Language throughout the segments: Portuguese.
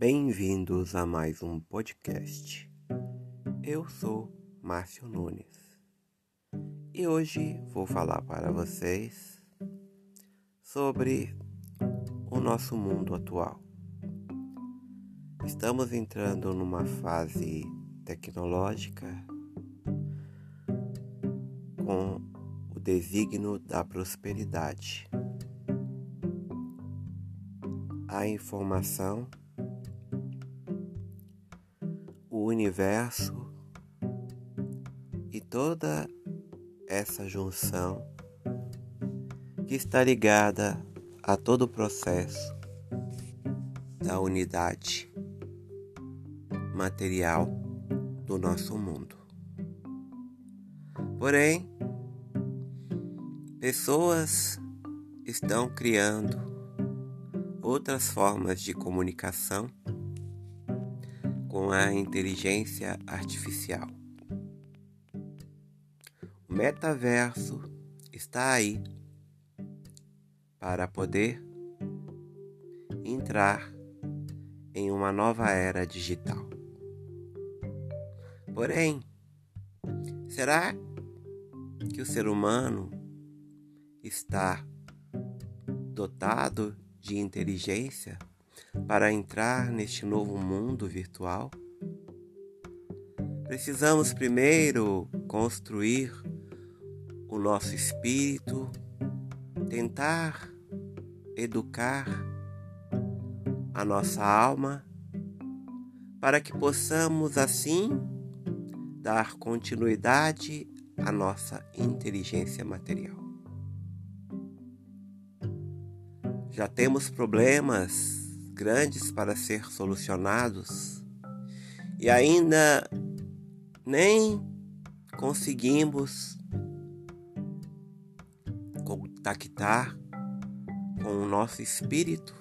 Bem-vindos a mais um podcast. Eu sou Márcio Nunes e hoje vou falar para vocês sobre o nosso mundo atual. Estamos entrando numa fase tecnológica com o designo da prosperidade. A informação o universo e toda essa junção que está ligada a todo o processo da unidade material do nosso mundo. Porém, pessoas estão criando outras formas de comunicação com a inteligência artificial. O metaverso está aí para poder entrar em uma nova era digital. Porém, será que o ser humano está dotado de inteligência para entrar neste novo mundo virtual? Precisamos primeiro construir o nosso espírito, tentar educar a nossa alma, para que possamos assim dar continuidade à nossa inteligência material. Já temos problemas grandes para ser solucionados e ainda nem conseguimos contactar com o nosso espírito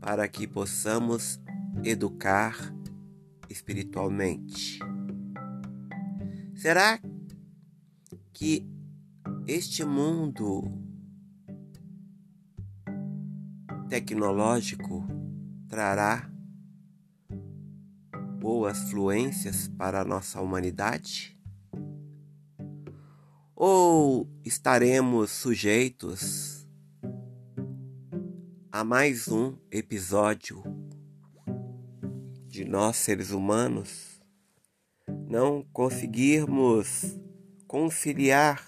para que possamos educar espiritualmente. Será que este mundo tecnológico trará boas fluências para a nossa humanidade? Ou estaremos sujeitos a mais um episódio de nós seres humanos não conseguirmos conciliar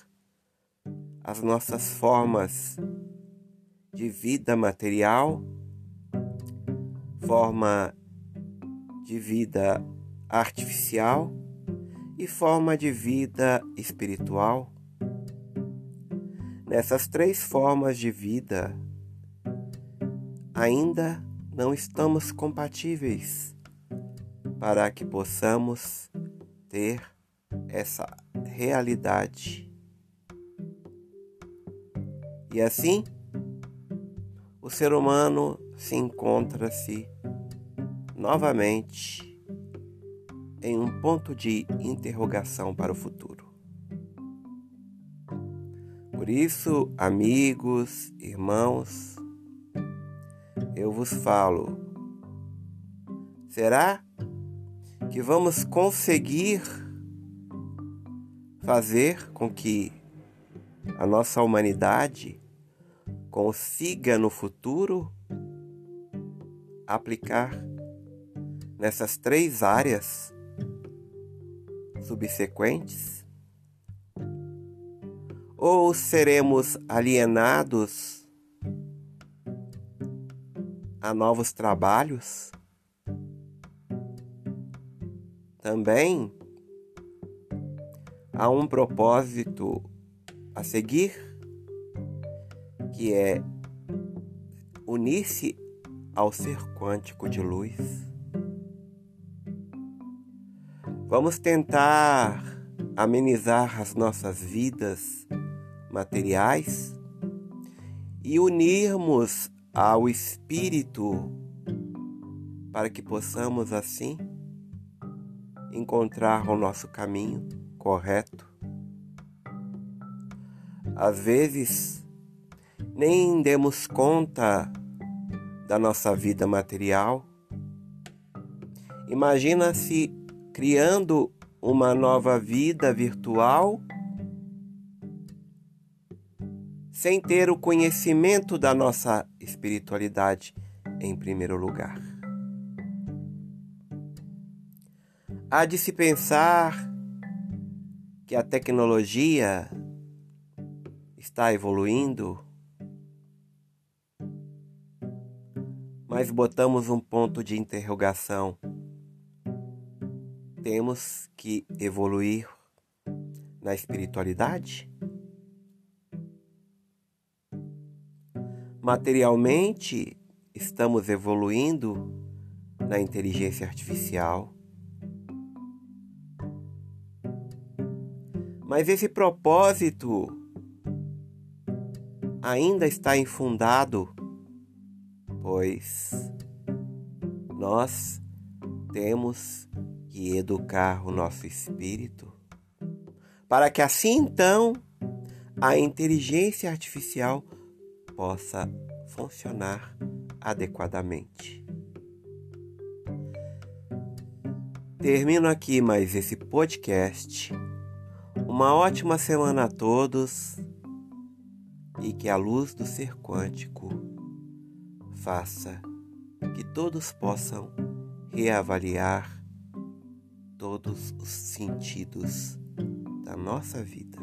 as nossas formas de vida material, forma de vida artificial e forma de vida espiritual. Nessas três formas de vida, ainda não estamos compatíveis para que possamos ter essa realidade. E assim, o ser humano se encontra-se novamente em um ponto de interrogação para o futuro. Por isso, amigos, irmãos, eu vos falo: será que vamos conseguir fazer com que a nossa humanidade consiga no futuro aplicar nessas três áreas subsequentes? Ou seremos alienados a novos trabalhos? Também há um propósito a seguir que é unir-se ao ser quântico de luz. Vamos tentar amenizar as nossas vidas materiais e unirmos ao Espírito para que possamos assim encontrar o nosso caminho correto. Às vezes, nem demos conta da nossa vida material Imagina se criando uma nova vida virtual sem ter o conhecimento da nossa espiritualidade em primeiro lugar. Há de se pensar que a tecnologia está evoluindo, mas botamos um ponto de interrogação. Temos que evoluir na espiritualidade? Materialmente, estamos evoluindo na inteligência artificial. Mas esse propósito ainda está infundado, pois nós temos que educar o nosso espírito para que assim então a inteligência artificial possa funcionar adequadamente. Termino aqui mais esse podcast. Uma ótima semana a todos e que a luz do ser quântico faça que todos possam reavaliar todos os sentidos da nossa vida.